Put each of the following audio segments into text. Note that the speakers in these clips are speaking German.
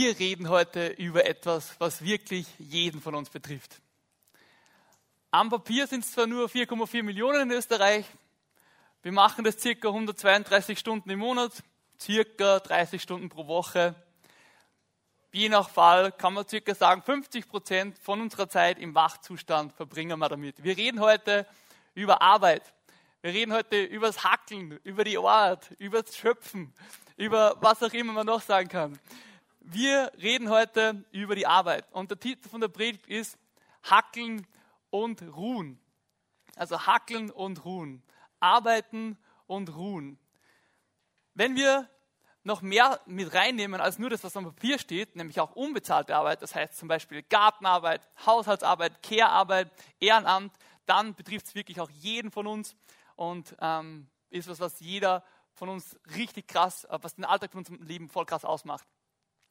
Wir reden heute über etwas, was wirklich jeden von uns betrifft. Am Papier sind es zwar nur 4,4 Millionen in Österreich. Wir machen das circa 132 Stunden im Monat, circa 30 Stunden pro Woche. Je nach Fall kann man circa sagen, 50 Prozent von unserer Zeit im Wachzustand verbringen wir damit. Wir reden heute über Arbeit. Wir reden heute über das Hackeln, über die Art, über das Schöpfen, über was auch immer man noch sagen kann. Wir reden heute über die Arbeit. Und der Titel von der Predigt ist Hackeln und Ruhen. Also Hackeln und Ruhen. Arbeiten und Ruhen. Wenn wir noch mehr mit reinnehmen als nur das, was am Papier steht, nämlich auch unbezahlte Arbeit, das heißt zum Beispiel Gartenarbeit, Haushaltsarbeit, Care-Arbeit, Ehrenamt, dann betrifft es wirklich auch jeden von uns und ähm, ist was, was jeder von uns richtig krass, äh, was den Alltag von unserem Leben voll krass ausmacht.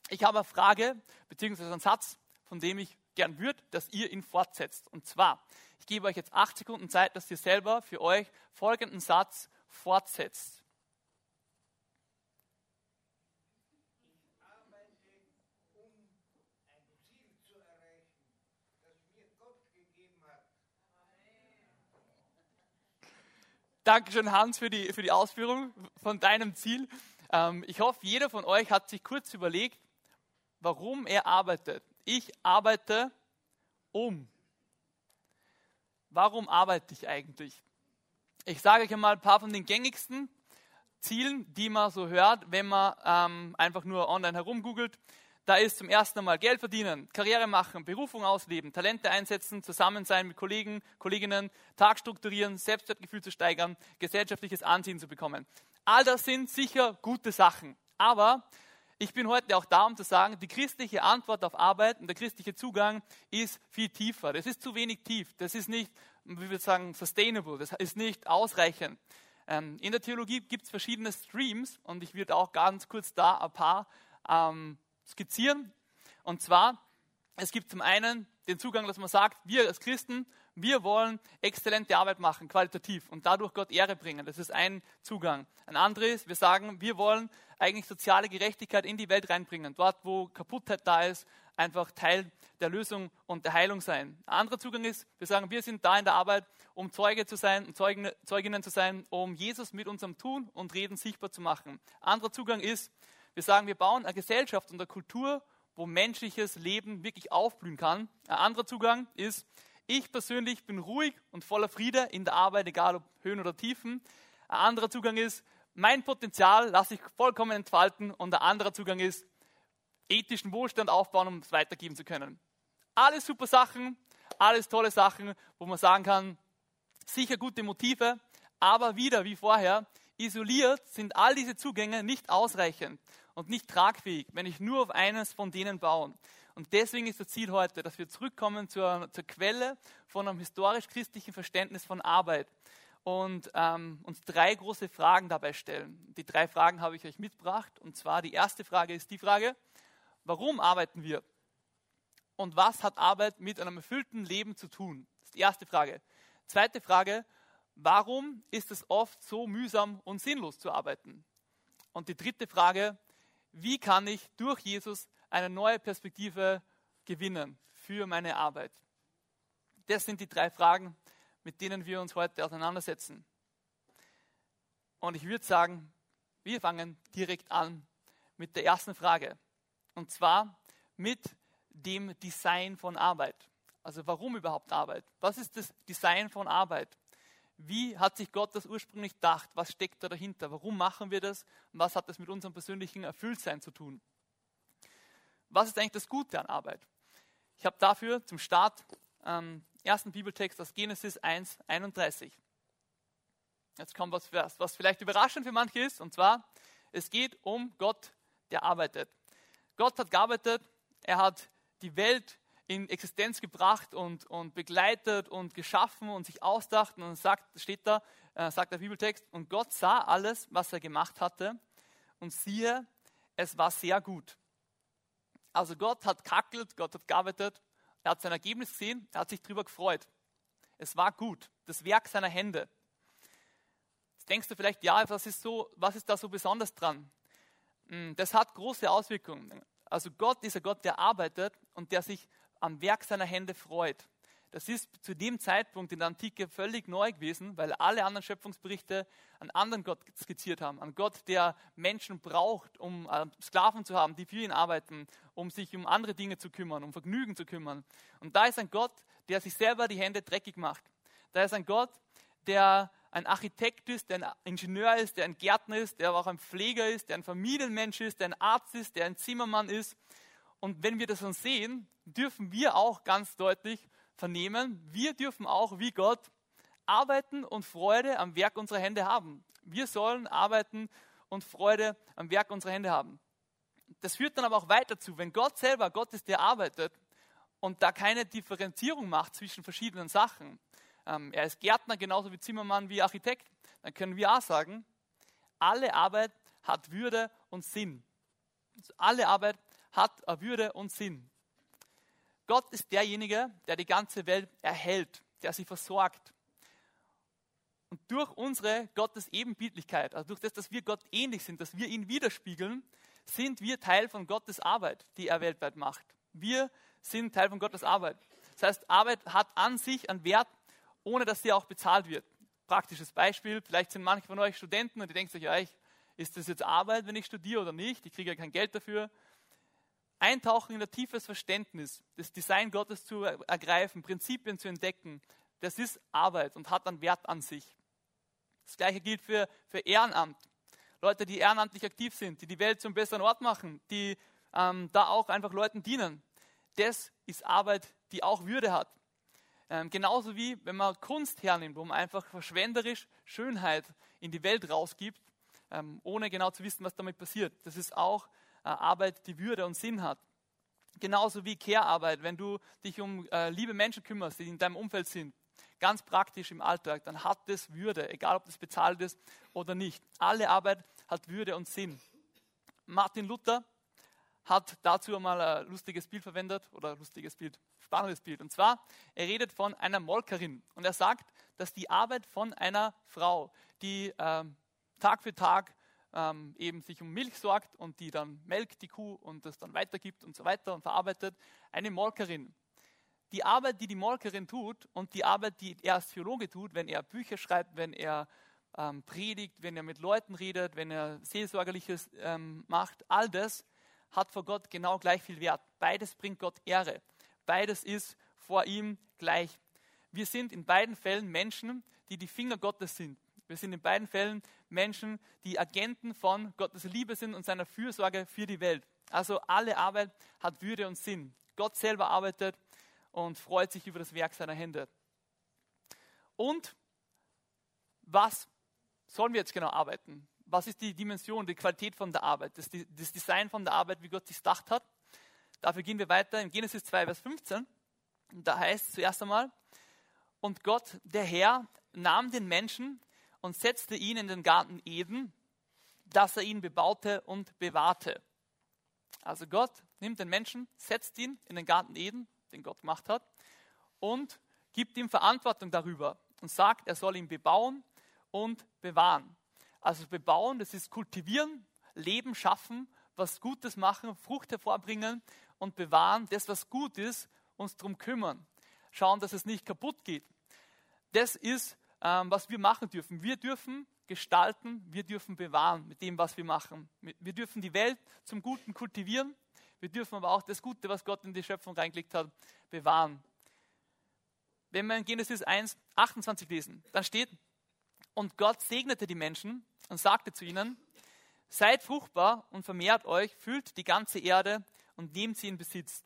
Ich habe eine Frage, beziehungsweise einen Satz, von dem ich gern würde, dass ihr ihn fortsetzt. Und zwar, ich gebe euch jetzt acht Sekunden Zeit, dass ihr selber für euch folgenden Satz fortsetzt. Dankeschön, Hans, für die, für die Ausführung von deinem Ziel. Ähm, ich hoffe, jeder von euch hat sich kurz überlegt, warum er arbeitet. Ich arbeite um. Warum arbeite ich eigentlich? Ich sage euch einmal ein paar von den gängigsten Zielen, die man so hört, wenn man ähm, einfach nur online herumgoogelt. Da ist zum ersten Mal Geld verdienen, Karriere machen, Berufung ausleben, Talente einsetzen, zusammen sein mit Kollegen, Kolleginnen, Tag strukturieren, Selbstwertgefühl zu steigern, gesellschaftliches Ansehen zu bekommen. All das sind sicher gute Sachen. Aber ich bin heute auch da, um zu sagen, die christliche Antwort auf Arbeit und der christliche Zugang ist viel tiefer. Das ist zu wenig tief. Das ist nicht, wie wir sagen, sustainable. Das ist nicht ausreichend. Ähm, in der Theologie gibt es verschiedene Streams und ich würde auch ganz kurz da ein paar ähm, skizzieren. Und zwar, es gibt zum einen den Zugang, dass man sagt, wir als Christen, wir wollen exzellente Arbeit machen, qualitativ und dadurch Gott Ehre bringen. Das ist ein Zugang. Ein anderer ist, wir sagen, wir wollen eigentlich soziale Gerechtigkeit in die Welt reinbringen. Dort, wo Kaputtheit da ist, einfach Teil der Lösung und der Heilung sein. Ein anderer Zugang ist, wir sagen, wir sind da in der Arbeit, um Zeuge zu sein, um Zeugen, Zeuginnen zu sein, um Jesus mit unserem Tun und Reden sichtbar zu machen. Ein anderer Zugang ist, wir sagen, wir bauen eine Gesellschaft und eine Kultur, wo menschliches Leben wirklich aufblühen kann. Ein anderer Zugang ist, ich persönlich bin ruhig und voller Friede in der Arbeit, egal ob Höhen oder Tiefen. Ein anderer Zugang ist, mein Potenzial lasse ich vollkommen entfalten. Und ein anderer Zugang ist, ethischen Wohlstand aufbauen, um es weitergeben zu können. Alles super Sachen, alles tolle Sachen, wo man sagen kann, sicher gute Motive, aber wieder wie vorher, isoliert sind all diese Zugänge nicht ausreichend und nicht tragfähig, wenn ich nur auf eines von denen baue. Und deswegen ist das Ziel heute, dass wir zurückkommen zur, zur Quelle von einem historisch-christlichen Verständnis von Arbeit und ähm, uns drei große Fragen dabei stellen. Die drei Fragen habe ich euch mitgebracht. Und zwar die erste Frage ist die Frage, warum arbeiten wir? Und was hat Arbeit mit einem erfüllten Leben zu tun? Das ist die erste Frage. Zweite Frage, warum ist es oft so mühsam und sinnlos zu arbeiten? Und die dritte Frage, wie kann ich durch Jesus eine neue Perspektive gewinnen für meine Arbeit? Das sind die drei Fragen, mit denen wir uns heute auseinandersetzen. Und ich würde sagen, wir fangen direkt an mit der ersten Frage. Und zwar mit dem Design von Arbeit. Also warum überhaupt Arbeit? Was ist das Design von Arbeit? Wie hat sich Gott das ursprünglich gedacht? Was steckt da dahinter? Warum machen wir das? Und was hat das mit unserem persönlichen Erfülltsein zu tun? Was ist eigentlich das Gute an Arbeit? Ich habe dafür zum Start ähm, ersten Bibeltext aus Genesis 1, 31. Jetzt kommt was, was vielleicht überraschend für manche ist, und zwar, es geht um Gott, der arbeitet. Gott hat gearbeitet, er hat die Welt in Existenz gebracht und, und begleitet und geschaffen und sich ausdacht. Und sagt, steht da, äh, sagt der Bibeltext, und Gott sah alles, was er gemacht hatte, und siehe, es war sehr gut. Also Gott hat kackelt, Gott hat gearbeitet, er hat sein Ergebnis gesehen, er hat sich darüber gefreut. Es war gut, das Werk seiner Hände. Jetzt denkst du vielleicht, ja, was ist, so, was ist da so besonders dran? Hm, das hat große Auswirkungen. Also Gott ist ein Gott, der arbeitet und der sich am Werk seiner Hände freut. Das ist zu dem Zeitpunkt in der Antike völlig neu gewesen, weil alle anderen Schöpfungsberichte einen anderen Gott skizziert haben. Einen Gott, der Menschen braucht, um äh, Sklaven zu haben, die für ihn arbeiten, um sich um andere Dinge zu kümmern, um Vergnügen zu kümmern. Und da ist ein Gott, der sich selber die Hände dreckig macht. Da ist ein Gott, der ein Architekt ist, der ein Ingenieur ist, der ein Gärtner ist, der aber auch ein Pfleger ist, der ein Familienmensch ist, der ein Arzt ist, der ein Zimmermann ist. Und wenn wir das dann sehen, dürfen wir auch ganz deutlich vernehmen, wir dürfen auch wie Gott arbeiten und Freude am Werk unserer Hände haben. Wir sollen arbeiten und Freude am Werk unserer Hände haben. Das führt dann aber auch weiter zu, wenn Gott selber Gott ist, der arbeitet und da keine Differenzierung macht zwischen verschiedenen Sachen. Ähm, er ist Gärtner genauso wie Zimmermann wie Architekt. Dann können wir auch sagen, alle Arbeit hat Würde und Sinn. Also alle Arbeit hat Würde und Sinn. Gott ist derjenige, der die ganze Welt erhält, der sie versorgt. Und durch unsere Gottes Ebenbildlichkeit, also durch das, dass wir Gott ähnlich sind, dass wir ihn widerspiegeln, sind wir Teil von Gottes Arbeit, die er weltweit macht. Wir sind Teil von Gottes Arbeit. Das heißt, Arbeit hat an sich einen Wert, ohne dass sie auch bezahlt wird. Praktisches Beispiel, vielleicht sind manche von euch Studenten und die denken sich, ja, ich, ist das jetzt Arbeit, wenn ich studiere oder nicht? Ich kriege ja kein Geld dafür eintauchen in ein tiefes Verständnis, das Design Gottes zu ergreifen, Prinzipien zu entdecken, das ist Arbeit und hat einen Wert an sich. Das gleiche gilt für, für Ehrenamt. Leute, die ehrenamtlich aktiv sind, die die Welt zum besseren Ort machen, die ähm, da auch einfach Leuten dienen. Das ist Arbeit, die auch Würde hat. Ähm, genauso wie wenn man Kunst hernimmt, wo man einfach verschwenderisch Schönheit in die Welt rausgibt, ähm, ohne genau zu wissen, was damit passiert. Das ist auch äh, Arbeit, die Würde und Sinn hat. Genauso wie Care-Arbeit, wenn du dich um äh, liebe Menschen kümmerst, die in deinem Umfeld sind, ganz praktisch im Alltag, dann hat das Würde, egal ob das bezahlt ist oder nicht. Alle Arbeit hat Würde und Sinn. Martin Luther hat dazu einmal ein lustiges Bild verwendet oder ein lustiges Bild, spannendes Bild. Und zwar, er redet von einer Molkerin und er sagt, dass die Arbeit von einer Frau, die äh, Tag für Tag ähm, eben sich um Milch sorgt und die dann melkt, die Kuh, und das dann weitergibt und so weiter und verarbeitet. Eine Molkerin. Die Arbeit, die die Molkerin tut und die Arbeit, die er als Theologe tut, wenn er Bücher schreibt, wenn er ähm, predigt, wenn er mit Leuten redet, wenn er Seelsorgerliches ähm, macht, all das hat vor Gott genau gleich viel Wert. Beides bringt Gott Ehre. Beides ist vor ihm gleich. Wir sind in beiden Fällen Menschen, die die Finger Gottes sind. Wir sind in beiden Fällen Menschen, die Agenten von Gottes Liebe sind und seiner Fürsorge für die Welt. Also alle Arbeit hat Würde und Sinn. Gott selber arbeitet und freut sich über das Werk seiner Hände. Und was sollen wir jetzt genau arbeiten? Was ist die Dimension, die Qualität von der Arbeit, das, das Design von der Arbeit, wie Gott sich gedacht hat? Dafür gehen wir weiter in Genesis 2, Vers 15. Und da heißt es zuerst einmal, und Gott, der Herr, nahm den Menschen und setzte ihn in den Garten Eden, dass er ihn bebaute und bewahrte. Also Gott nimmt den Menschen, setzt ihn in den Garten Eden, den Gott gemacht hat, und gibt ihm Verantwortung darüber und sagt, er soll ihn bebauen und bewahren. Also bebauen, das ist kultivieren, Leben schaffen, was Gutes machen, Frucht hervorbringen und bewahren, das, was gut ist, uns darum kümmern. Schauen, dass es nicht kaputt geht. Das ist was wir machen dürfen. Wir dürfen gestalten, wir dürfen bewahren mit dem, was wir machen. Wir dürfen die Welt zum Guten kultivieren, wir dürfen aber auch das Gute, was Gott in die Schöpfung reingelegt hat, bewahren. Wenn wir in Genesis 1, 28 lesen, dann steht, und Gott segnete die Menschen und sagte zu ihnen, seid fruchtbar und vermehrt euch, füllt die ganze Erde und nehmt sie in Besitz.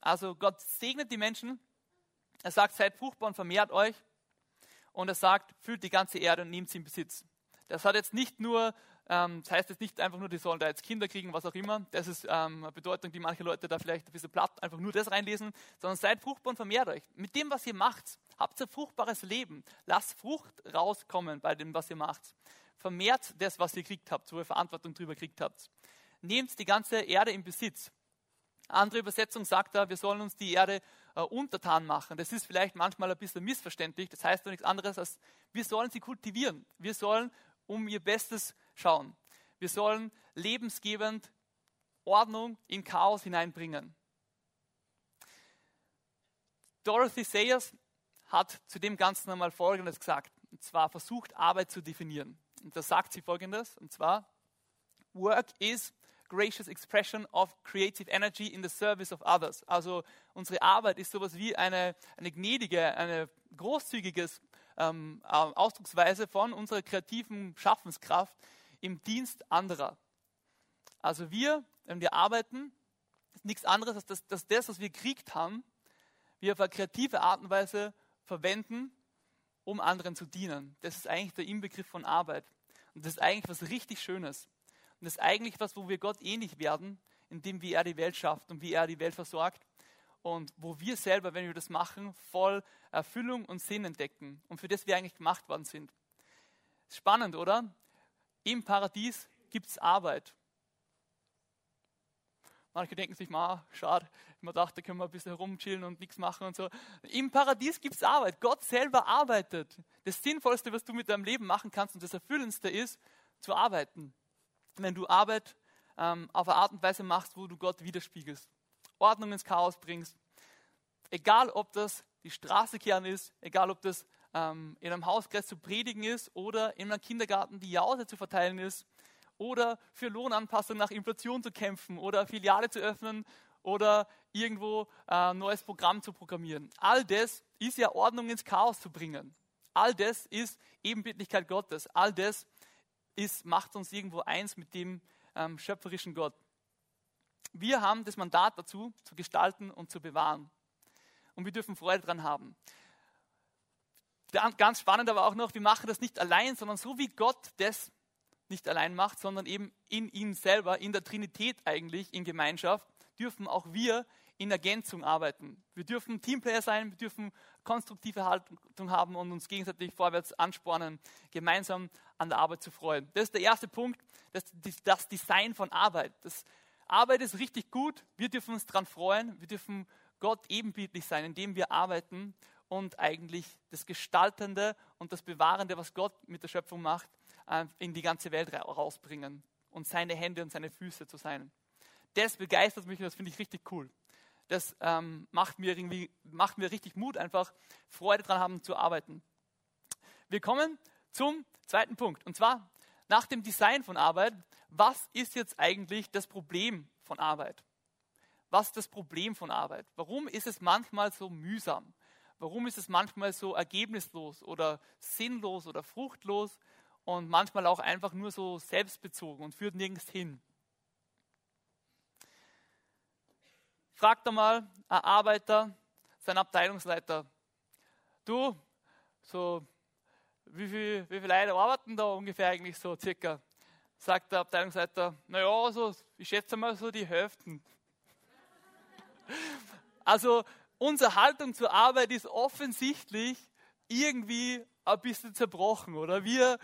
Also Gott segnet die Menschen, er sagt, seid fruchtbar und vermehrt euch, und er sagt, füllt die ganze Erde und nimmt sie in Besitz. Das hat jetzt nicht nur, ähm, das heißt jetzt nicht einfach nur, die sollen da jetzt Kinder kriegen, was auch immer. Das ist ähm, eine Bedeutung, die manche Leute da vielleicht ein bisschen platt einfach nur das reinlesen, sondern seid fruchtbar und vermehrt euch. Mit dem, was ihr macht, habt ihr fruchtbares Leben. Lasst Frucht rauskommen bei dem, was ihr macht. Vermehrt das, was ihr kriegt habt, wo ihr Verantwortung drüber kriegt habt. Nehmt die ganze Erde in Besitz. Andere Übersetzung sagt da, wir sollen uns die Erde äh, untertan machen. Das ist vielleicht manchmal ein bisschen missverständlich. Das heißt doch nichts anderes als, wir sollen sie kultivieren. Wir sollen um ihr Bestes schauen. Wir sollen lebensgebend Ordnung in Chaos hineinbringen. Dorothy Sayers hat zu dem Ganzen einmal Folgendes gesagt. Und zwar versucht, Arbeit zu definieren. Und da sagt sie Folgendes. Und zwar, Work is gracious expression of creative energy in the service of others. Also unsere Arbeit ist sowas wie eine, eine gnädige, eine großzügige ähm, Ausdrucksweise von unserer kreativen Schaffenskraft im Dienst anderer. Also wir, wenn wir arbeiten, ist nichts anderes, als dass, dass das, was wir gekriegt haben, wir auf eine kreative Art und Weise verwenden, um anderen zu dienen. Das ist eigentlich der Inbegriff von Arbeit. Und das ist eigentlich was richtig Schönes. Und das ist eigentlich was, wo wir Gott ähnlich werden, indem wie er die Welt schafft und wie er die Welt versorgt. Und wo wir selber, wenn wir das machen, voll Erfüllung und Sinn entdecken. Und für das wir eigentlich gemacht worden sind. Spannend, oder? Im Paradies gibt es Arbeit. Manche denken sich, ma, schade, man dachte, da können wir ein bisschen herumchillen und nichts machen und so. Im Paradies gibt es Arbeit. Gott selber arbeitet. Das Sinnvollste, was du mit deinem Leben machen kannst und das Erfüllendste ist, zu arbeiten. Wenn du Arbeit ähm, auf eine Art und Weise machst, wo du Gott widerspiegelst, Ordnung ins Chaos bringst, egal ob das die Straße kehren ist, egal ob das ähm, in einem Hauskreis zu predigen ist oder in einem Kindergarten die Jause zu verteilen ist, oder für Lohnanpassung nach Inflation zu kämpfen oder Filiale zu öffnen oder irgendwo ein äh, neues Programm zu programmieren. All das ist ja Ordnung ins Chaos zu bringen. All das ist Ebenbildlichkeit Gottes. All das ist, macht uns irgendwo eins mit dem ähm, schöpferischen Gott. Wir haben das Mandat dazu, zu gestalten und zu bewahren. Und wir dürfen Freude daran haben. Ganz spannend aber auch noch, wir machen das nicht allein, sondern so wie Gott das nicht allein macht, sondern eben in ihm selber, in der Trinität eigentlich, in Gemeinschaft, dürfen auch wir in Ergänzung arbeiten. Wir dürfen Teamplayer sein, wir dürfen konstruktive Haltung haben und uns gegenseitig vorwärts anspornen, gemeinsam an der Arbeit zu freuen. Das ist der erste Punkt, das, das Design von Arbeit. Das Arbeit ist richtig gut, wir dürfen uns daran freuen, wir dürfen Gott ebenbildlich sein, indem wir arbeiten und eigentlich das Gestaltende und das Bewahrende, was Gott mit der Schöpfung macht, äh, in die ganze Welt rausbringen und seine Hände und seine Füße zu sein. Das begeistert mich und das finde ich richtig cool. Das ähm, macht, mir irgendwie, macht mir richtig Mut, einfach Freude daran haben zu arbeiten. Wir kommen zum zweiten Punkt und zwar nach dem Design von Arbeit. Was ist jetzt eigentlich das Problem von Arbeit? Was ist das Problem von Arbeit? Warum ist es manchmal so mühsam? Warum ist es manchmal so ergebnislos oder sinnlos oder fruchtlos? und manchmal auch einfach nur so selbstbezogen und führt nirgends hin. Fragt einmal ein Arbeiter, sein Abteilungsleiter, du, so, wie viele wie viel Leute arbeiten da ungefähr eigentlich so circa? Sagt der Abteilungsleiter, naja, so, ich schätze mal so die Hälften. Also unsere Haltung zur Arbeit ist offensichtlich irgendwie ein bisschen zerbrochen, oder? Wir,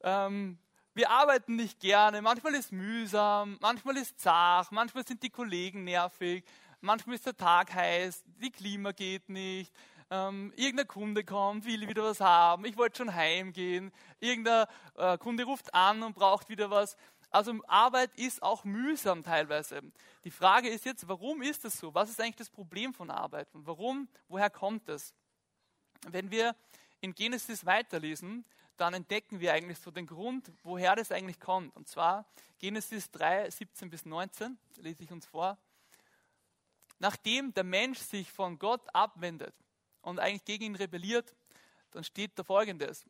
ähm, wir arbeiten nicht gerne, manchmal ist mühsam, manchmal ist zart, manchmal sind die Kollegen nervig, manchmal ist der Tag heiß, die Klima geht nicht, ähm, irgendein Kunde kommt, will wieder was haben, ich wollte schon heimgehen, irgendein äh, Kunde ruft an und braucht wieder was. Also Arbeit ist auch mühsam teilweise. Die Frage ist jetzt, warum ist das so? Was ist eigentlich das Problem von Arbeit? Und warum, woher kommt es? Wenn wir in Genesis weiterlesen, dann entdecken wir eigentlich so den Grund, woher das eigentlich kommt. Und zwar Genesis 3, 17 bis 19, lese ich uns vor. Nachdem der Mensch sich von Gott abwendet und eigentlich gegen ihn rebelliert, dann steht da folgendes.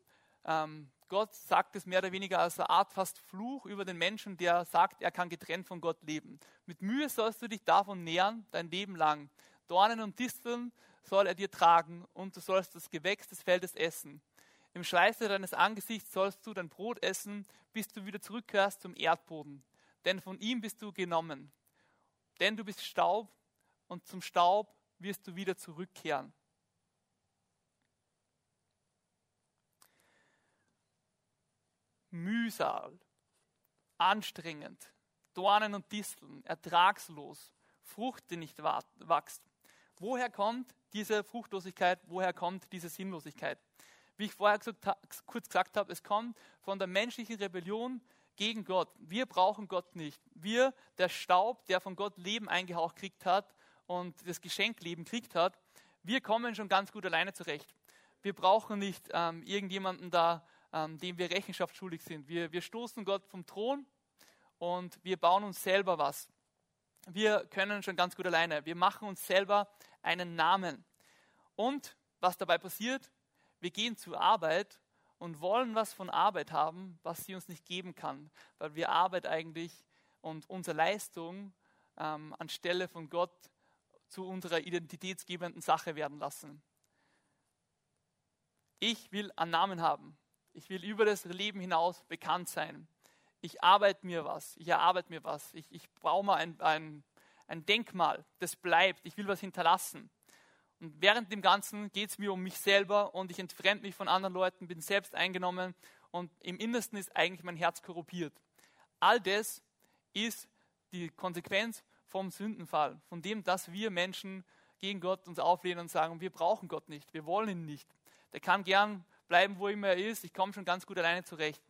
Ähm, Gott sagt es mehr oder weniger als eine Art fast Fluch über den Menschen, der sagt, er kann getrennt von Gott leben. Mit Mühe sollst du dich davon nähern, dein Leben lang. Dornen und Disteln soll er dir tragen und du sollst das Gewächs des Feldes essen. Im Schweiße deines Angesichts sollst du dein Brot essen, bis du wieder zurückkehrst zum Erdboden. Denn von ihm bist du genommen. Denn du bist Staub und zum Staub wirst du wieder zurückkehren. Mühsal, anstrengend, Dornen und Disteln, ertragslos, Frucht, die nicht wächst. Woher kommt diese Fruchtlosigkeit? Woher kommt diese Sinnlosigkeit? Wie ich vorher gesagt, kurz gesagt habe, es kommt von der menschlichen Rebellion gegen Gott. Wir brauchen Gott nicht. Wir, der Staub, der von Gott Leben eingehaucht kriegt hat und das Geschenk Leben kriegt hat, wir kommen schon ganz gut alleine zurecht. Wir brauchen nicht ähm, irgendjemanden da, ähm, dem wir Rechenschaft schuldig sind. Wir, wir stoßen Gott vom Thron und wir bauen uns selber was. Wir können schon ganz gut alleine. Wir machen uns selber einen Namen. Und was dabei passiert, wir gehen zur Arbeit und wollen was von Arbeit haben, was sie uns nicht geben kann, weil wir Arbeit eigentlich und unsere Leistung ähm, anstelle von Gott zu unserer identitätsgebenden Sache werden lassen. Ich will einen Namen haben. Ich will über das Leben hinaus bekannt sein. Ich arbeite mir was. Ich erarbeite mir was. Ich, ich baue mal ein, ein, ein Denkmal. Das bleibt. Ich will was hinterlassen. Und während dem Ganzen geht es mir um mich selber und ich entfremde mich von anderen Leuten, bin selbst eingenommen und im Innersten ist eigentlich mein Herz korruptiert. All das ist die Konsequenz vom Sündenfall, von dem, dass wir Menschen gegen Gott uns auflehnen und sagen, wir brauchen Gott nicht, wir wollen ihn nicht. Der kann gern bleiben, wo immer er ist, ich komme schon ganz gut alleine zurecht.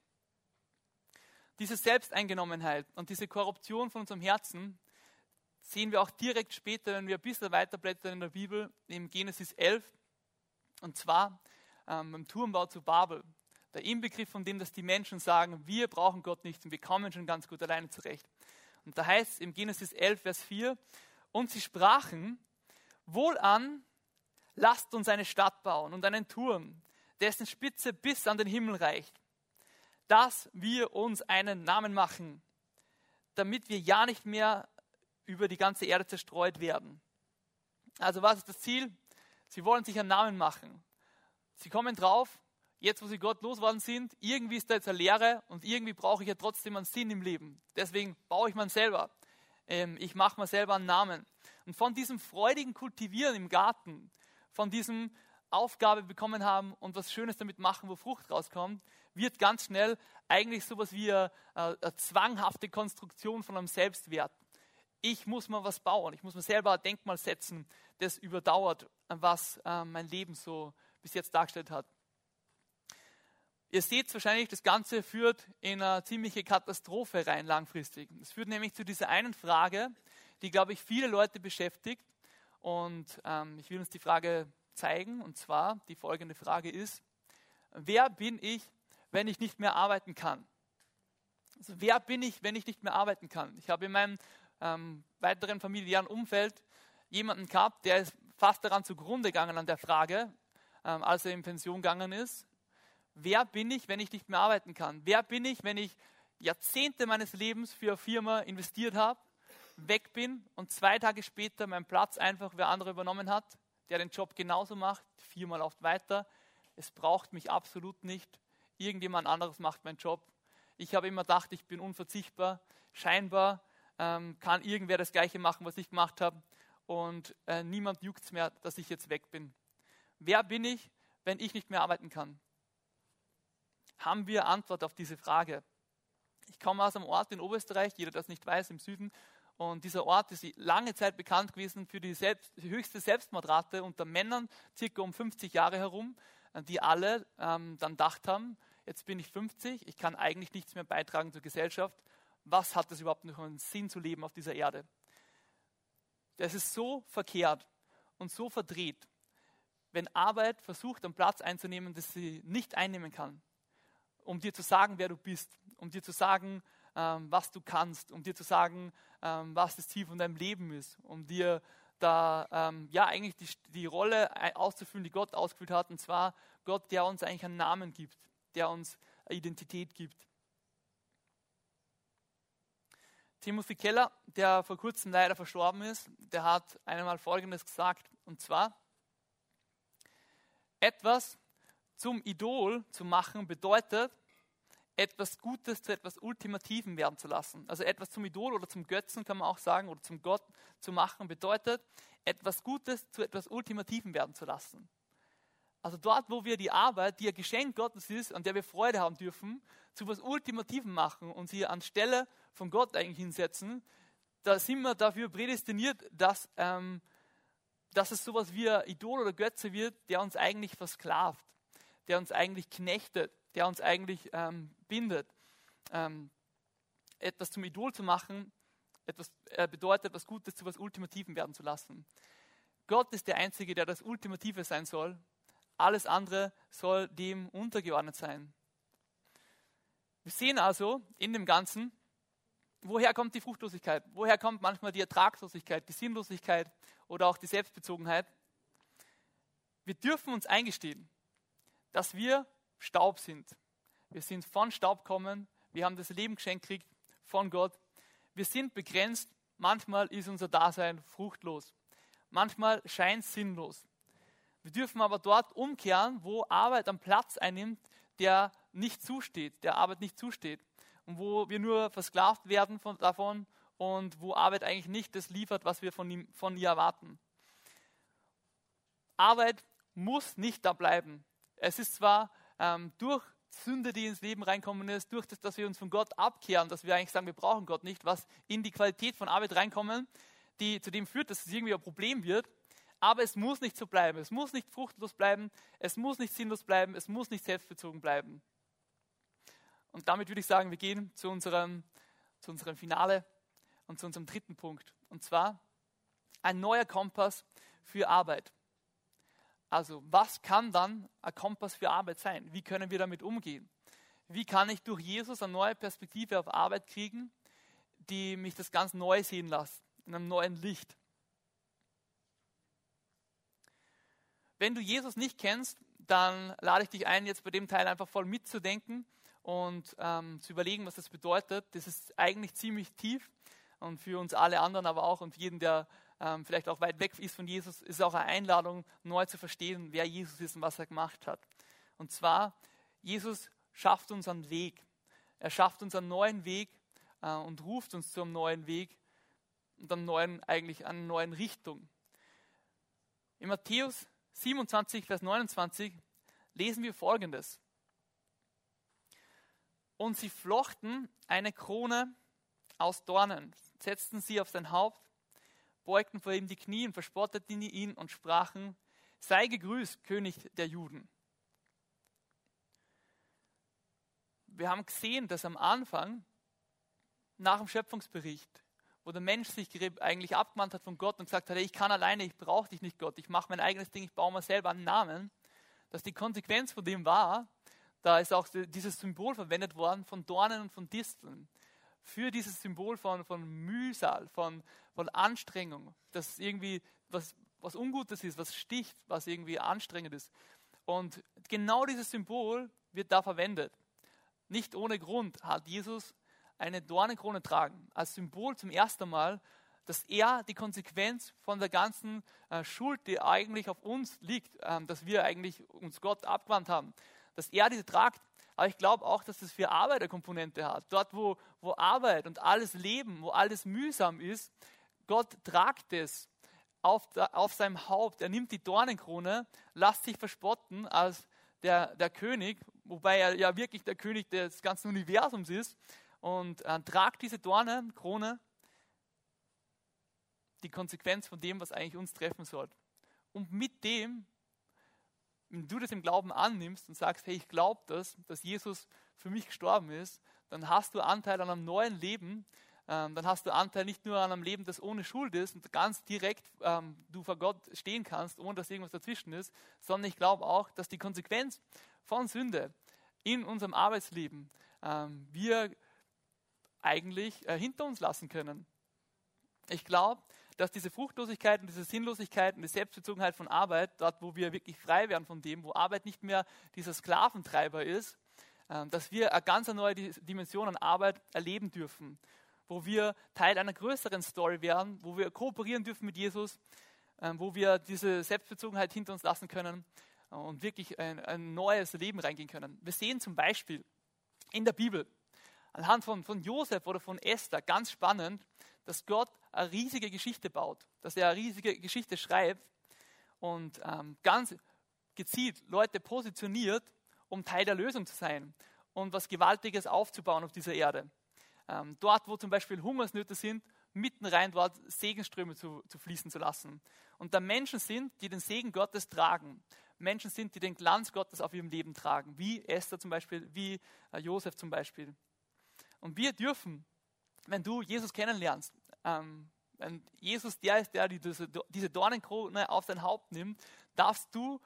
Diese Selbsteingenommenheit und diese Korruption von unserem Herzen, sehen wir auch direkt später, wenn wir ein bisschen weiterblättern in der Bibel, im Genesis 11, und zwar ähm, im Turmbau zu Babel. Der Inbegriff von dem, dass die Menschen sagen, wir brauchen Gott nicht und wir kommen schon ganz gut alleine zurecht. Und da heißt es im Genesis 11, Vers 4, und sie sprachen, wohlan, lasst uns eine Stadt bauen und einen Turm, dessen Spitze bis an den Himmel reicht, dass wir uns einen Namen machen, damit wir ja nicht mehr über die ganze Erde zerstreut werden. Also was ist das Ziel? Sie wollen sich einen Namen machen. Sie kommen drauf, jetzt wo sie Gott losgeworden sind, irgendwie ist da jetzt eine Lehre und irgendwie brauche ich ja trotzdem einen Sinn im Leben. Deswegen baue ich man selber. Ähm, ich mache mir selber einen Namen. Und von diesem freudigen Kultivieren im Garten, von diesem Aufgabe bekommen haben und was Schönes damit machen, wo Frucht rauskommt, wird ganz schnell eigentlich sowas wie eine, eine zwanghafte Konstruktion von einem Selbstwert ich muss mal was bauen, ich muss mir selber ein Denkmal setzen, das überdauert, was äh, mein Leben so bis jetzt dargestellt hat. Ihr seht wahrscheinlich, das Ganze führt in eine ziemliche Katastrophe rein langfristig. Es führt nämlich zu dieser einen Frage, die, glaube ich, viele Leute beschäftigt. Und ähm, ich will uns die Frage zeigen. Und zwar, die folgende Frage ist, wer bin ich, wenn ich nicht mehr arbeiten kann? Also, wer bin ich, wenn ich nicht mehr arbeiten kann? Ich habe in meinem ähm, weiteren familiären Umfeld jemanden gehabt, der ist fast daran zugrunde gegangen an der Frage, ähm, als er in Pension gegangen ist. Wer bin ich, wenn ich nicht mehr arbeiten kann? Wer bin ich, wenn ich Jahrzehnte meines Lebens für eine Firma investiert habe, weg bin und zwei Tage später meinen Platz einfach wer andere übernommen hat, der den Job genauso macht, viermal läuft weiter. Es braucht mich absolut nicht. Irgendjemand anderes macht meinen Job. Ich habe immer gedacht, ich bin unverzichtbar. Scheinbar ähm, kann irgendwer das Gleiche machen, was ich gemacht habe und äh, niemand juckt es mehr, dass ich jetzt weg bin. Wer bin ich, wenn ich nicht mehr arbeiten kann? Haben wir Antwort auf diese Frage? Ich komme aus einem Ort in Oberösterreich, jeder das nicht weiß, im Süden. Und dieser Ort ist lange Zeit bekannt gewesen für die, selbst, die höchste Selbstmordrate unter Männern, circa um 50 Jahre herum, die alle ähm, dann gedacht haben, jetzt bin ich 50, ich kann eigentlich nichts mehr beitragen zur Gesellschaft was hat es überhaupt noch einen Sinn zu leben auf dieser Erde? Das ist so verkehrt und so verdreht, wenn Arbeit versucht, einen Platz einzunehmen, den sie nicht einnehmen kann, um dir zu sagen, wer du bist, um dir zu sagen, ähm, was du kannst, um dir zu sagen, ähm, was das Ziel von deinem Leben ist, um dir da ähm, ja eigentlich die, die Rolle auszufüllen, die Gott ausgefüllt hat, und zwar Gott, der uns eigentlich einen Namen gibt, der uns Identität gibt. Timothy Keller, der vor kurzem leider verstorben ist, der hat einmal Folgendes gesagt, und zwar, etwas zum Idol zu machen bedeutet, etwas Gutes zu etwas Ultimativen werden zu lassen. Also etwas zum Idol oder zum Götzen kann man auch sagen, oder zum Gott zu machen, bedeutet, etwas Gutes zu etwas Ultimativen werden zu lassen. Also dort, wo wir die Arbeit, die ein Geschenk Gottes ist, an der wir Freude haben dürfen, zu etwas Ultimativen machen und sie anstelle von Gott eigentlich hinsetzen, da sind wir dafür prädestiniert, dass, ähm, dass es sowas wie Idol oder Götze wird, der uns eigentlich versklavt, der uns eigentlich knechtet, der uns eigentlich ähm, bindet. Ähm, etwas zum Idol zu machen, etwas, äh, bedeutet, etwas Gutes zu etwas Ultimativen werden zu lassen. Gott ist der Einzige, der das Ultimative sein soll. Alles andere soll dem untergeordnet sein. Wir sehen also in dem Ganzen, woher kommt die Fruchtlosigkeit? Woher kommt manchmal die Ertragslosigkeit, die Sinnlosigkeit oder auch die Selbstbezogenheit? Wir dürfen uns eingestehen, dass wir Staub sind. Wir sind von Staub kommen. Wir haben das Leben geschenkt gekriegt von Gott. Wir sind begrenzt. Manchmal ist unser Dasein fruchtlos. Manchmal scheint es sinnlos. Wir dürfen aber dort umkehren, wo Arbeit einen Platz einnimmt, der nicht zusteht, der Arbeit nicht zusteht. Und wo wir nur versklavt werden von, davon und wo Arbeit eigentlich nicht das liefert, was wir von, ihm, von ihr erwarten. Arbeit muss nicht da bleiben. Es ist zwar ähm, durch Sünde, die ins Leben reinkommen ist, durch das, dass wir uns von Gott abkehren, dass wir eigentlich sagen, wir brauchen Gott nicht, was in die Qualität von Arbeit reinkommen, die zu dem führt, dass es irgendwie ein Problem wird. Aber es muss nicht so bleiben. Es muss nicht fruchtlos bleiben. Es muss nicht sinnlos bleiben. Es muss nicht selbstbezogen bleiben. Und damit würde ich sagen, wir gehen zu unserem, zu unserem Finale und zu unserem dritten Punkt. Und zwar ein neuer Kompass für Arbeit. Also, was kann dann ein Kompass für Arbeit sein? Wie können wir damit umgehen? Wie kann ich durch Jesus eine neue Perspektive auf Arbeit kriegen, die mich das ganz neu sehen lässt, in einem neuen Licht? Wenn du Jesus nicht kennst, dann lade ich dich ein, jetzt bei dem Teil einfach voll mitzudenken und ähm, zu überlegen, was das bedeutet. Das ist eigentlich ziemlich tief und für uns alle anderen, aber auch und jeden, der ähm, vielleicht auch weit weg ist von Jesus, ist auch eine Einladung, neu zu verstehen, wer Jesus ist und was er gemacht hat. Und zwar, Jesus schafft uns einen Weg. Er schafft uns einen neuen Weg äh, und ruft uns zu einem neuen Weg und einem neuen, eigentlich einer neuen Richtung. In Matthäus 27, Vers 29 lesen wir Folgendes. Und sie flochten eine Krone aus Dornen, setzten sie auf sein Haupt beugten vor ihm die Knie und verspotteten ihn und sprachen, sei gegrüßt, König der Juden. Wir haben gesehen, dass am Anfang, nach dem Schöpfungsbericht, wo der Mensch sich eigentlich abgewandt hat von Gott und gesagt hat, ich kann alleine, ich brauche dich nicht Gott, ich mache mein eigenes Ding, ich baue mir selber einen Namen, dass die Konsequenz von dem war, da ist auch dieses Symbol verwendet worden von Dornen und von Disteln für dieses Symbol von, von Mühsal, von, von Anstrengung, das irgendwie was, was Ungutes ist, was sticht, was irgendwie anstrengend ist. Und genau dieses Symbol wird da verwendet. Nicht ohne Grund hat Jesus eine Dornenkrone tragen, als Symbol zum ersten Mal, dass er die Konsequenz von der ganzen äh, Schuld, die eigentlich auf uns liegt, äh, dass wir eigentlich uns Gott abgewandt haben, dass er diese tragt aber ich glaube auch, dass das für Arbeit eine Komponente hat. Dort, wo, wo Arbeit und alles Leben, wo alles mühsam ist, Gott tragt es auf, auf seinem Haupt. Er nimmt die Dornenkrone, lässt sich verspotten als der, der König, wobei er ja wirklich der König des ganzen Universums ist, und äh, tragt diese Dornenkrone, die Konsequenz von dem, was eigentlich uns treffen soll. Und mit dem wenn du das im Glauben annimmst und sagst, hey, ich glaube das, dass Jesus für mich gestorben ist, dann hast du Anteil an einem neuen Leben. Ähm, dann hast du Anteil nicht nur an einem Leben, das ohne Schuld ist und ganz direkt ähm, du vor Gott stehen kannst, ohne dass irgendwas dazwischen ist, sondern ich glaube auch, dass die Konsequenz von Sünde in unserem Arbeitsleben ähm, wir eigentlich äh, hinter uns lassen können. Ich glaube, dass diese Fruchtlosigkeit und diese Sinnlosigkeit und die Selbstbezogenheit von Arbeit, dort wo wir wirklich frei werden von dem, wo Arbeit nicht mehr dieser Sklaventreiber ist, ähm, dass wir eine ganz neue Dimension an Arbeit erleben dürfen, wo wir Teil einer größeren Story werden, wo wir kooperieren dürfen mit Jesus, ähm, wo wir diese Selbstbezogenheit hinter uns lassen können und wirklich ein, ein neues Leben reingehen können. Wir sehen zum Beispiel in der Bibel, anhand von, von Josef oder von Esther, ganz spannend, dass Gott eine riesige Geschichte baut, dass er eine riesige Geschichte schreibt und ähm, ganz gezielt Leute positioniert, um Teil der Lösung zu sein und was Gewaltiges aufzubauen auf dieser Erde. Ähm, dort, wo zum Beispiel Hungersnöte sind, mitten rein dort Segenströme zu, zu fließen zu lassen. Und da Menschen sind, die den Segen Gottes tragen. Menschen sind, die den Glanz Gottes auf ihrem Leben tragen, wie Esther zum Beispiel, wie äh, Josef zum Beispiel. Und wir dürfen wenn du Jesus kennenlernst, ähm, wenn Jesus der ist, der diese, Dornenkrone auf dein Haupt nimmt, darfst du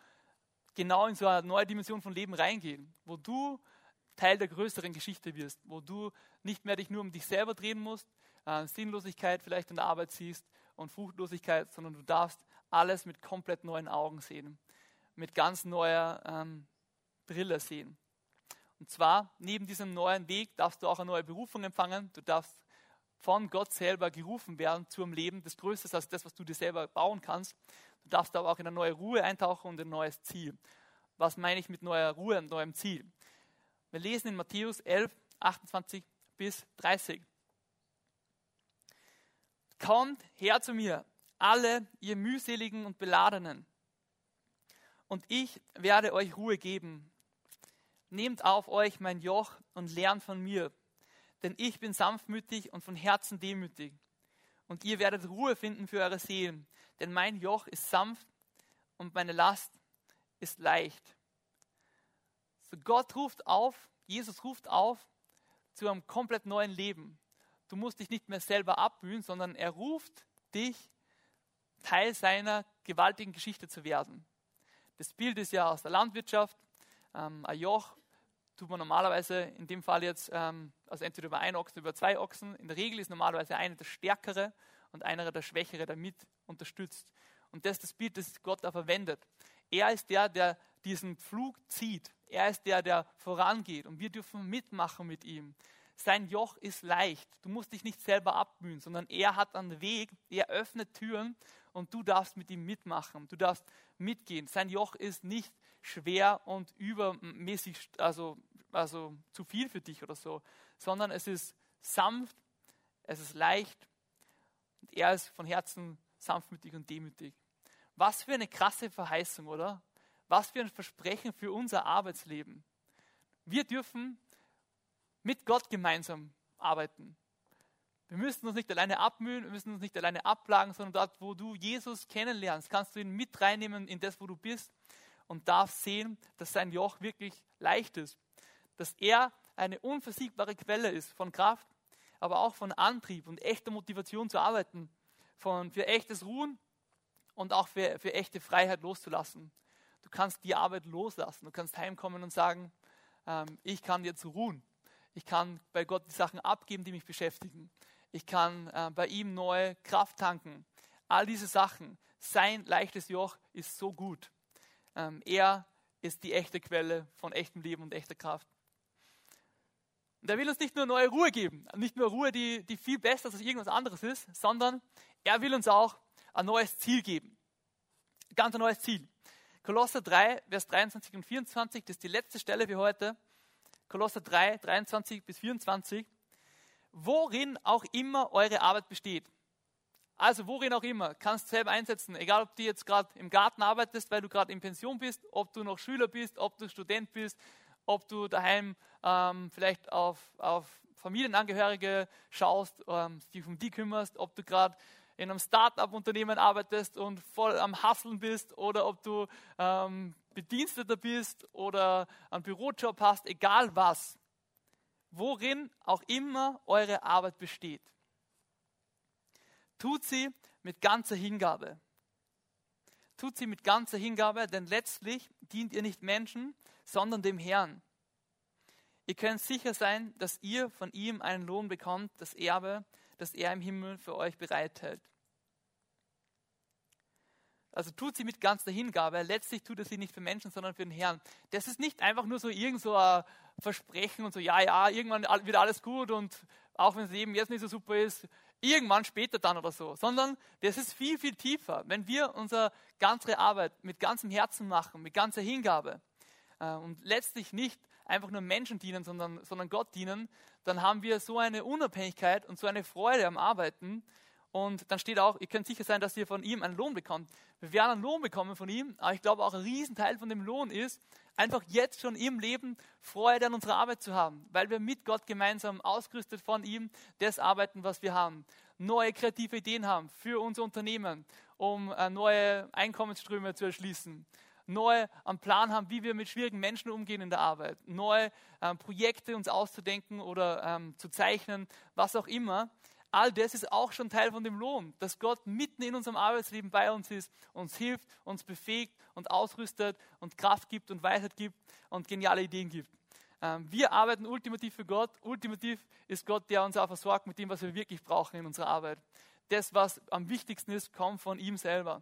genau in so eine neue Dimension von Leben reingehen, wo du Teil der größeren Geschichte wirst, wo du nicht mehr dich nur um dich selber drehen musst, äh, Sinnlosigkeit vielleicht in der Arbeit siehst und Fruchtlosigkeit, sondern du darfst alles mit komplett neuen Augen sehen, mit ganz neuer ähm, Brille sehen. Und zwar, neben diesem neuen Weg darfst du auch eine neue Berufung empfangen. Du darfst von Gott selber gerufen werden zu einem Leben, das größer ist als das, was du dir selber bauen kannst. Du darfst aber auch in eine neue Ruhe eintauchen und ein neues Ziel. Was meine ich mit neuer Ruhe und neuem Ziel? Wir lesen in Matthäus 11, 28 bis 30. Kommt her zu mir, alle ihr mühseligen und beladenen, und ich werde euch Ruhe geben. Nehmt auf euch mein Joch und lernt von mir, denn ich bin sanftmütig und von Herzen demütig. Und ihr werdet Ruhe finden für eure Seelen, denn mein Joch ist sanft und meine Last ist leicht. So Gott ruft auf, Jesus ruft auf zu einem komplett neuen Leben. Du musst dich nicht mehr selber abmühen, sondern er ruft dich, Teil seiner gewaltigen Geschichte zu werden. Das Bild ist ja aus der Landwirtschaft. Ähm, ein Joch tut man normalerweise in dem Fall jetzt, ähm, also entweder über einen Ochsen, über zwei Ochsen. In der Regel ist normalerweise einer der Stärkere und einer der Schwächere, der mit unterstützt. Und das ist das Bild, das Gott da verwendet. Er ist der, der diesen Flug zieht. Er ist der, der vorangeht. Und wir dürfen mitmachen mit ihm. Sein Joch ist leicht. Du musst dich nicht selber abmühen, sondern er hat einen Weg. Er öffnet Türen und du darfst mit ihm mitmachen. Du darfst mitgehen. Sein Joch ist nicht schwer und übermäßig, also also zu viel für dich oder so, sondern es ist sanft, es ist leicht und er ist von Herzen sanftmütig und demütig. Was für eine krasse Verheißung, oder? Was für ein Versprechen für unser Arbeitsleben. Wir dürfen mit Gott gemeinsam arbeiten. Wir müssen uns nicht alleine abmühen, wir müssen uns nicht alleine ablagen, sondern dort, wo du Jesus kennenlernst, kannst du ihn mit reinnehmen in das, wo du bist und darfst sehen, dass sein Joch wirklich leicht ist dass er eine unversiegbare Quelle ist von Kraft, aber auch von Antrieb und echter Motivation zu arbeiten, von, für echtes Ruhen und auch für, für echte Freiheit loszulassen. Du kannst die Arbeit loslassen, du kannst heimkommen und sagen, ähm, ich kann jetzt ruhen. Ich kann bei Gott die Sachen abgeben, die mich beschäftigen. Ich kann äh, bei ihm neue Kraft tanken. All diese Sachen. Sein leichtes Joch ist so gut. Ähm, er ist die echte Quelle von echtem Leben und echter Kraft. Und er will uns nicht nur neue Ruhe geben, nicht nur Ruhe, die, die viel besser als irgendwas anderes ist, sondern er will uns auch ein neues Ziel geben. Ganz ein neues Ziel. Kolosser 3, Vers 23 und 24, das ist die letzte Stelle für heute. Kolosser 3, 23 bis 24. Worin auch immer eure Arbeit besteht. Also worin auch immer, kannst du selber einsetzen, egal ob du jetzt gerade im Garten arbeitest, weil du gerade in Pension bist, ob du noch Schüler bist, ob du Student bist, ob du daheim ähm, vielleicht auf, auf Familienangehörige schaust, ähm, dich um die kümmerst, ob du gerade in einem Start-up-Unternehmen arbeitest und voll am Hasseln bist oder ob du ähm, Bediensteter bist oder einen Bürojob hast, egal was. Worin auch immer eure Arbeit besteht. Tut sie mit ganzer Hingabe. Tut sie mit ganzer Hingabe, denn letztlich dient ihr nicht Menschen, sondern dem Herrn. Ihr könnt sicher sein, dass ihr von ihm einen Lohn bekommt, das Erbe, das er im Himmel für euch bereithält. Also tut sie mit ganzer Hingabe. Letztlich tut er sie nicht für Menschen, sondern für den Herrn. Das ist nicht einfach nur so irgend so ein Versprechen und so, ja, ja, irgendwann wird alles gut und auch wenn das Leben jetzt nicht so super ist, irgendwann später dann oder so, sondern das ist viel, viel tiefer. Wenn wir unsere ganze Arbeit mit ganzem Herzen machen, mit ganzer Hingabe, äh, und letztlich nicht einfach nur Menschen dienen, sondern, sondern Gott dienen, dann haben wir so eine Unabhängigkeit und so eine Freude am Arbeiten. Und dann steht auch, ihr könnt sicher sein, dass ihr von ihm einen Lohn bekommt. Wir werden einen Lohn bekommen von ihm, aber ich glaube auch ein Riesenteil von dem Lohn ist, einfach jetzt schon im Leben Freude an unserer Arbeit zu haben, weil wir mit Gott gemeinsam ausgerüstet von ihm das arbeiten, was wir haben. Neue kreative Ideen haben für unser Unternehmen, um äh, neue Einkommensströme zu erschließen neu einen Plan haben, wie wir mit schwierigen Menschen umgehen in der Arbeit, neue ähm, Projekte uns auszudenken oder ähm, zu zeichnen, was auch immer. All das ist auch schon Teil von dem Lohn, dass Gott mitten in unserem Arbeitsleben bei uns ist, uns hilft, uns befähigt und ausrüstet und Kraft gibt und Weisheit gibt und geniale Ideen gibt. Ähm, wir arbeiten ultimativ für Gott. Ultimativ ist Gott, der uns auch versorgt mit dem, was wir wirklich brauchen in unserer Arbeit. Das, was am wichtigsten ist, kommt von ihm selber.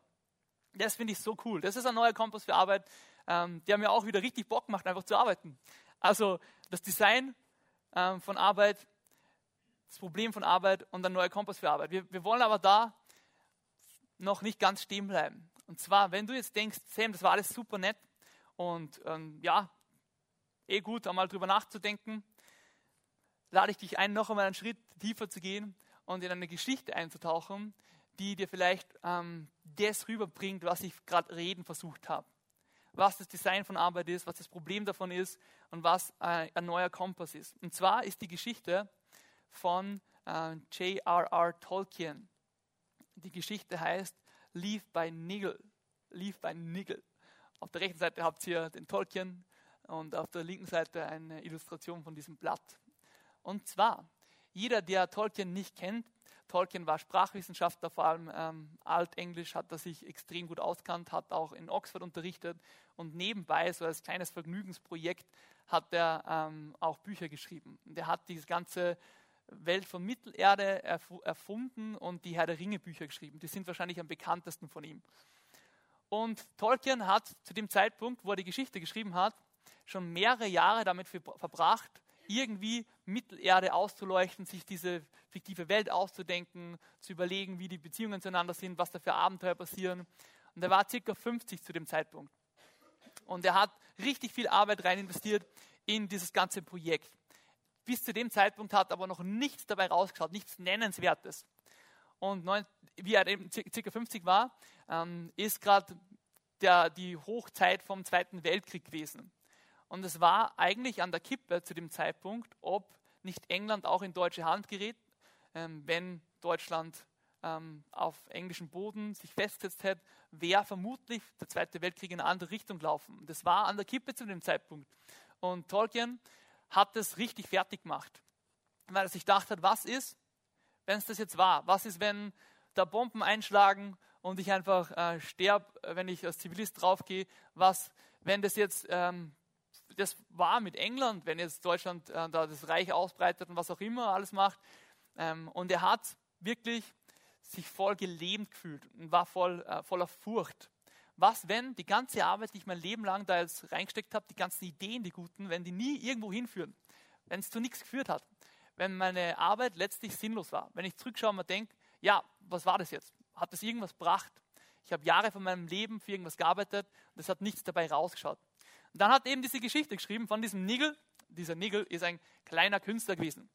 Das finde ich so cool. Das ist ein neuer Kompass für Arbeit, ähm, der mir auch wieder richtig Bock macht, einfach zu arbeiten. Also das Design ähm, von Arbeit, das Problem von Arbeit und ein neuer Kompass für Arbeit. Wir, wir wollen aber da noch nicht ganz stehen bleiben. Und zwar, wenn du jetzt denkst, Sam, das war alles super nett und ähm, ja, eh gut, einmal drüber nachzudenken, lade ich dich ein, noch einmal einen Schritt tiefer zu gehen und in eine Geschichte einzutauchen, die dir vielleicht ähm, das rüberbringt, was ich gerade reden versucht habe. Was das Design von Arbeit ist, was das Problem davon ist und was äh, ein neuer Kompass ist. Und zwar ist die Geschichte von äh, J.R.R. Tolkien. Die Geschichte heißt Leave by Niggle. Leave by Niggle. Auf der rechten Seite habt ihr den Tolkien und auf der linken Seite eine Illustration von diesem Blatt. Und zwar, jeder, der Tolkien nicht kennt, Tolkien war Sprachwissenschaftler, vor allem ähm, Altenglisch hat er sich extrem gut auskannt, hat auch in Oxford unterrichtet und nebenbei, so als kleines Vergnügensprojekt, hat er ähm, auch Bücher geschrieben. Und er hat diese ganze Welt von Mittelerde erf erfunden und die Herr der Ringe Bücher geschrieben. Die sind wahrscheinlich am bekanntesten von ihm. Und Tolkien hat zu dem Zeitpunkt, wo er die Geschichte geschrieben hat, schon mehrere Jahre damit verbracht, irgendwie Mittelerde auszuleuchten, sich diese fiktive Welt auszudenken, zu überlegen, wie die Beziehungen zueinander sind, was da für Abenteuer passieren. Und er war circa 50 zu dem Zeitpunkt. Und er hat richtig viel Arbeit rein investiert in dieses ganze Projekt. Bis zu dem Zeitpunkt hat aber noch nichts dabei rausgeschaut, nichts Nennenswertes. Und wie er eben circa 50 war, ähm, ist gerade die Hochzeit vom Zweiten Weltkrieg gewesen. Und es war eigentlich an der Kippe zu dem Zeitpunkt, ob nicht England auch in deutsche Hand gerät, ähm, wenn Deutschland ähm, auf englischem Boden sich festgesetzt hätte, wäre vermutlich der Zweite Weltkrieg in eine andere Richtung laufen. Das war an der Kippe zu dem Zeitpunkt. Und Tolkien hat das richtig fertig gemacht, weil er sich gedacht hat, was ist, wenn es das jetzt war? Was ist, wenn da Bomben einschlagen und ich einfach äh, sterbe, wenn ich als Zivilist draufgehe? Was, wenn das jetzt ähm, das war mit England, wenn jetzt Deutschland äh, da das Reich ausbreitet und was auch immer alles macht. Ähm, und er hat wirklich sich voll gelähmt gefühlt und war voll, äh, voller Furcht. Was, wenn die ganze Arbeit, die ich mein Leben lang da jetzt reingesteckt habe, die ganzen Ideen, die guten, wenn die nie irgendwo hinführen, wenn es zu nichts geführt hat, wenn meine Arbeit letztlich sinnlos war, wenn ich zurückschaue und mir denke, ja, was war das jetzt? Hat das irgendwas gebracht? Ich habe Jahre von meinem Leben für irgendwas gearbeitet und es hat nichts dabei rausgeschaut. Und dann hat eben diese Geschichte geschrieben von diesem Nigel. Dieser Nigel ist ein kleiner Künstler gewesen.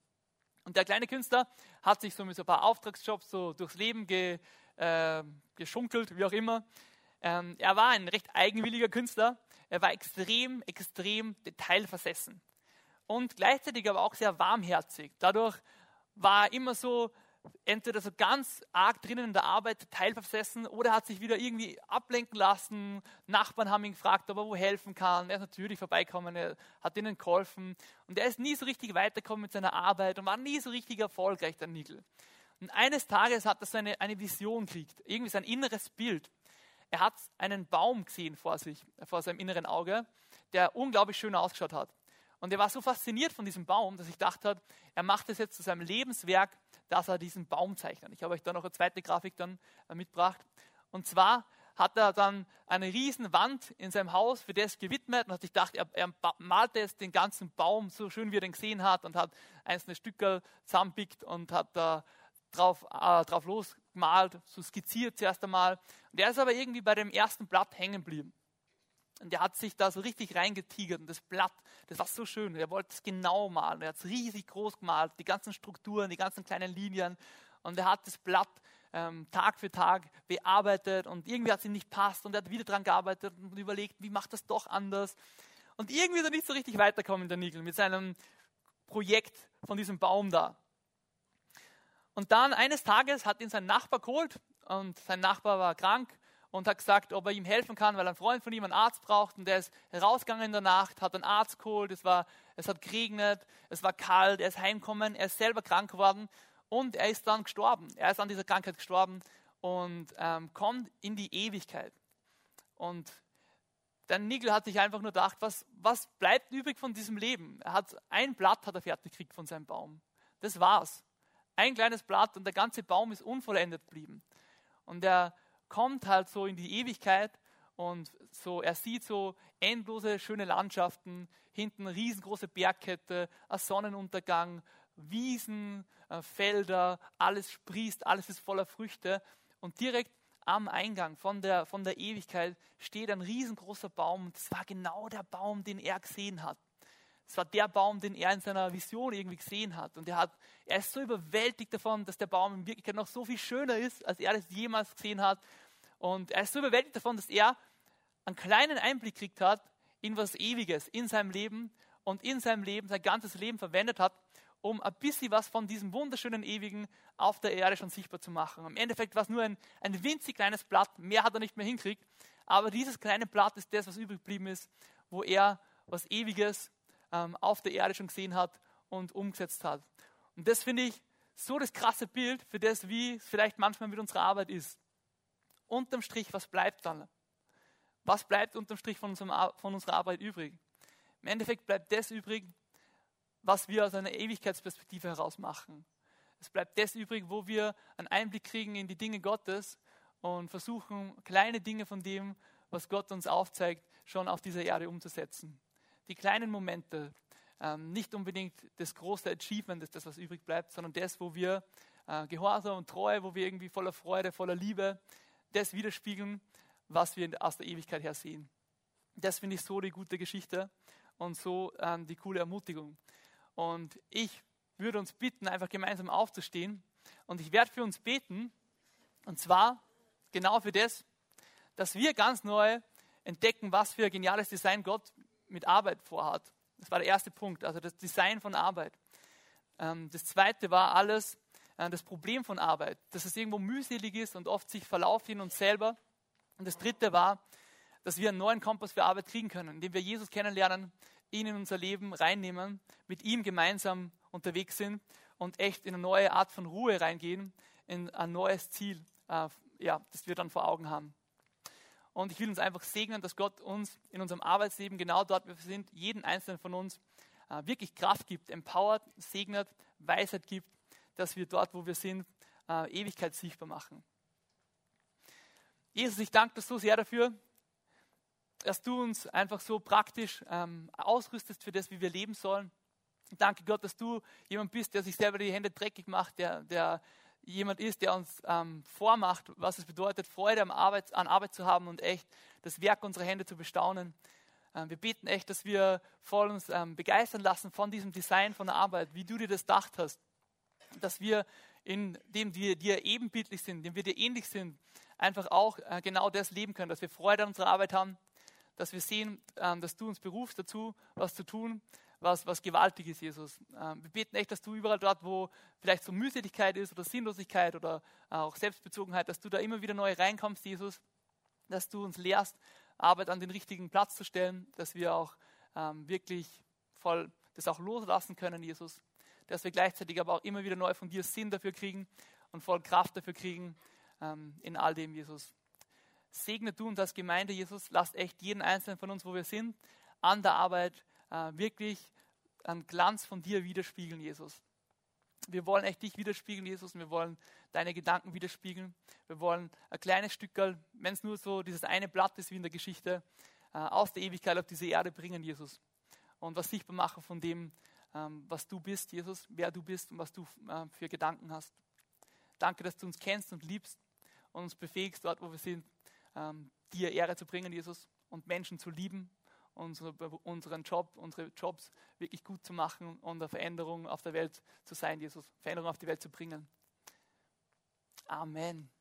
Und der kleine Künstler hat sich so mit so ein paar Auftragsjobs so durchs Leben ge, äh, geschunkelt, wie auch immer. Ähm, er war ein recht eigenwilliger Künstler. Er war extrem, extrem detailversessen. Und gleichzeitig aber auch sehr warmherzig. Dadurch war er immer so entweder so ganz arg drinnen in der Arbeit teilversessen oder hat sich wieder irgendwie ablenken lassen. Nachbarn haben ihn gefragt, ob er wo helfen kann. Er ist natürlich vorbeikommen, er hat ihnen geholfen. Und er ist nie so richtig weitergekommen mit seiner Arbeit und war nie so richtig erfolgreich, der Nigel. Und eines Tages hat er so eine, eine Vision gekriegt, irgendwie sein inneres Bild. Er hat einen Baum gesehen vor sich, vor seinem inneren Auge, der unglaublich schön ausgeschaut hat. Und er war so fasziniert von diesem Baum, dass ich dachte, er macht es jetzt zu seinem Lebenswerk, dass er diesen Baum zeichnet. Ich habe euch da noch eine zweite Grafik dann äh, mitgebracht. Und zwar hat er dann eine riesen Wand in seinem Haus für das gewidmet und hat sich gedacht, er, er malte jetzt den ganzen Baum so schön, wie er den gesehen hat und hat einzelne Stücke zusammenpickt und hat da drauf, äh, drauf losgemalt, so skizziert zuerst einmal. Und er ist aber irgendwie bei dem ersten Blatt hängen geblieben. Und er hat sich da so richtig reingetigert und das Blatt, das war so schön. Er wollte es genau malen. Er hat es riesig groß gemalt, die ganzen Strukturen, die ganzen kleinen Linien. Und er hat das Blatt ähm, Tag für Tag bearbeitet und irgendwie hat es ihm nicht passt und er hat wieder daran gearbeitet und überlegt, wie macht das doch anders. Und irgendwie ist er nicht so richtig weitergekommen, der Nigel, mit seinem Projekt von diesem Baum da. Und dann eines Tages hat ihn sein Nachbar geholt und sein Nachbar war krank und hat gesagt, ob er ihm helfen kann, weil ein Freund von ihm einen Arzt braucht und der ist rausgegangen in der Nacht, hat einen Arzt geholt, es, war, es hat geregnet, es war kalt, er ist heimgekommen, er ist selber krank geworden und er ist dann gestorben. Er ist an dieser Krankheit gestorben und ähm, kommt in die Ewigkeit. Und der Nigel hat sich einfach nur gedacht, was, was bleibt übrig von diesem Leben? Er hat ein Blatt hat er fertig gekriegt von seinem Baum. Das war's. Ein kleines Blatt und der ganze Baum ist unvollendet geblieben. Und er kommt halt so in die Ewigkeit und so, er sieht so endlose schöne Landschaften, hinten riesengroße Bergkette, ein Sonnenuntergang, Wiesen, äh, Felder, alles sprießt, alles ist voller Früchte. Und direkt am Eingang von der, von der Ewigkeit steht ein riesengroßer Baum. Das war genau der Baum, den er gesehen hat. Es war der Baum, den er in seiner Vision irgendwie gesehen hat. Und er, hat, er ist so überwältigt davon, dass der Baum in Wirklichkeit noch so viel schöner ist, als er das jemals gesehen hat. Und er ist so überwältigt davon, dass er einen kleinen Einblick gekriegt hat in was Ewiges, in seinem Leben und in seinem Leben, sein ganzes Leben verwendet hat, um ein bisschen was von diesem wunderschönen Ewigen auf der Erde schon sichtbar zu machen. Im Endeffekt war es nur ein, ein winzig kleines Blatt, mehr hat er nicht mehr hinkriegt, aber dieses kleine Blatt ist das, was übrig geblieben ist, wo er was Ewiges ähm, auf der Erde schon gesehen hat und umgesetzt hat. Und das finde ich so das krasse Bild für das, wie es vielleicht manchmal mit unserer Arbeit ist. Unterm Strich, was bleibt dann? Was bleibt unterm Strich von, unserem, von unserer Arbeit übrig? Im Endeffekt bleibt das übrig, was wir aus einer Ewigkeitsperspektive heraus machen. Es bleibt das übrig, wo wir einen Einblick kriegen in die Dinge Gottes und versuchen, kleine Dinge von dem, was Gott uns aufzeigt, schon auf dieser Erde umzusetzen. Die kleinen Momente, ähm, nicht unbedingt das große Achievement ist das, was übrig bleibt, sondern das, wo wir äh, Gehorsam und Treue, wo wir irgendwie voller Freude, voller Liebe das widerspiegeln, was wir aus der Ewigkeit her sehen. Das finde ich so die gute Geschichte und so ähm, die coole Ermutigung. Und ich würde uns bitten, einfach gemeinsam aufzustehen. Und ich werde für uns beten. Und zwar genau für das, dass wir ganz neu entdecken, was für ein geniales Design Gott mit Arbeit vorhat. Das war der erste Punkt, also das Design von Arbeit. Ähm, das zweite war alles äh, das Problem von Arbeit, dass es irgendwo mühselig ist und oft sich verlaufen in uns selber. Und das dritte war, dass wir einen neuen Kompass für Arbeit kriegen können, indem wir Jesus kennenlernen, ihn in unser Leben reinnehmen, mit ihm gemeinsam unterwegs sind und echt in eine neue Art von Ruhe reingehen, in ein neues Ziel, äh, ja, das wir dann vor Augen haben. Und ich will uns einfach segnen, dass Gott uns in unserem Arbeitsleben, genau dort, wo wir sind, jeden einzelnen von uns äh, wirklich Kraft gibt, empowert, segnet, Weisheit gibt, dass wir dort, wo wir sind, äh, Ewigkeit sichtbar machen. Jesus, ich danke dir so sehr dafür, dass du uns einfach so praktisch ähm, ausrüstest für das, wie wir leben sollen. Danke Gott, dass du jemand bist, der sich selber die Hände dreckig macht, der, der jemand ist, der uns ähm, vormacht, was es bedeutet, Freude an Arbeit, an Arbeit zu haben und echt das Werk unserer Hände zu bestaunen. Ähm, wir beten echt, dass wir voll uns ähm, begeistern lassen von diesem Design von der Arbeit, wie du dir das gedacht hast. Dass wir, indem wir dir ebenbildlich sind, indem wir dir ähnlich sind, einfach auch äh, genau das leben können, dass wir Freude an unserer Arbeit haben, dass wir sehen, ähm, dass du uns berufst dazu, was zu tun, was, was gewaltig ist, Jesus. Ähm, wir beten echt, dass du überall dort, wo vielleicht so Mühseligkeit ist oder Sinnlosigkeit oder auch Selbstbezogenheit, dass du da immer wieder neu reinkommst, Jesus, dass du uns lehrst, Arbeit an den richtigen Platz zu stellen, dass wir auch ähm, wirklich voll das auch loslassen können, Jesus, dass wir gleichzeitig aber auch immer wieder neu von dir Sinn dafür kriegen und voll Kraft dafür kriegen ähm, in all dem, Jesus. Segne du uns als Gemeinde, Jesus, lasst echt jeden einzelnen von uns, wo wir sind, an der Arbeit äh, wirklich einen Glanz von dir widerspiegeln, Jesus. Wir wollen echt dich widerspiegeln, Jesus, und wir wollen deine Gedanken widerspiegeln. Wir wollen ein kleines Stückchen, wenn es nur so dieses eine Blatt ist wie in der Geschichte, äh, aus der Ewigkeit auf diese Erde bringen, Jesus. Und was sichtbar machen von dem, ähm, was du bist, Jesus, wer du bist und was du äh, für Gedanken hast. Danke, dass du uns kennst und liebst und uns befähigst, dort, wo wir sind, ähm, dir Ehre zu bringen, Jesus, und Menschen zu lieben, unsere, unseren Job, unsere Jobs wirklich gut zu machen und eine Veränderung auf der Welt zu sein, Jesus, Veränderung auf die Welt zu bringen. Amen.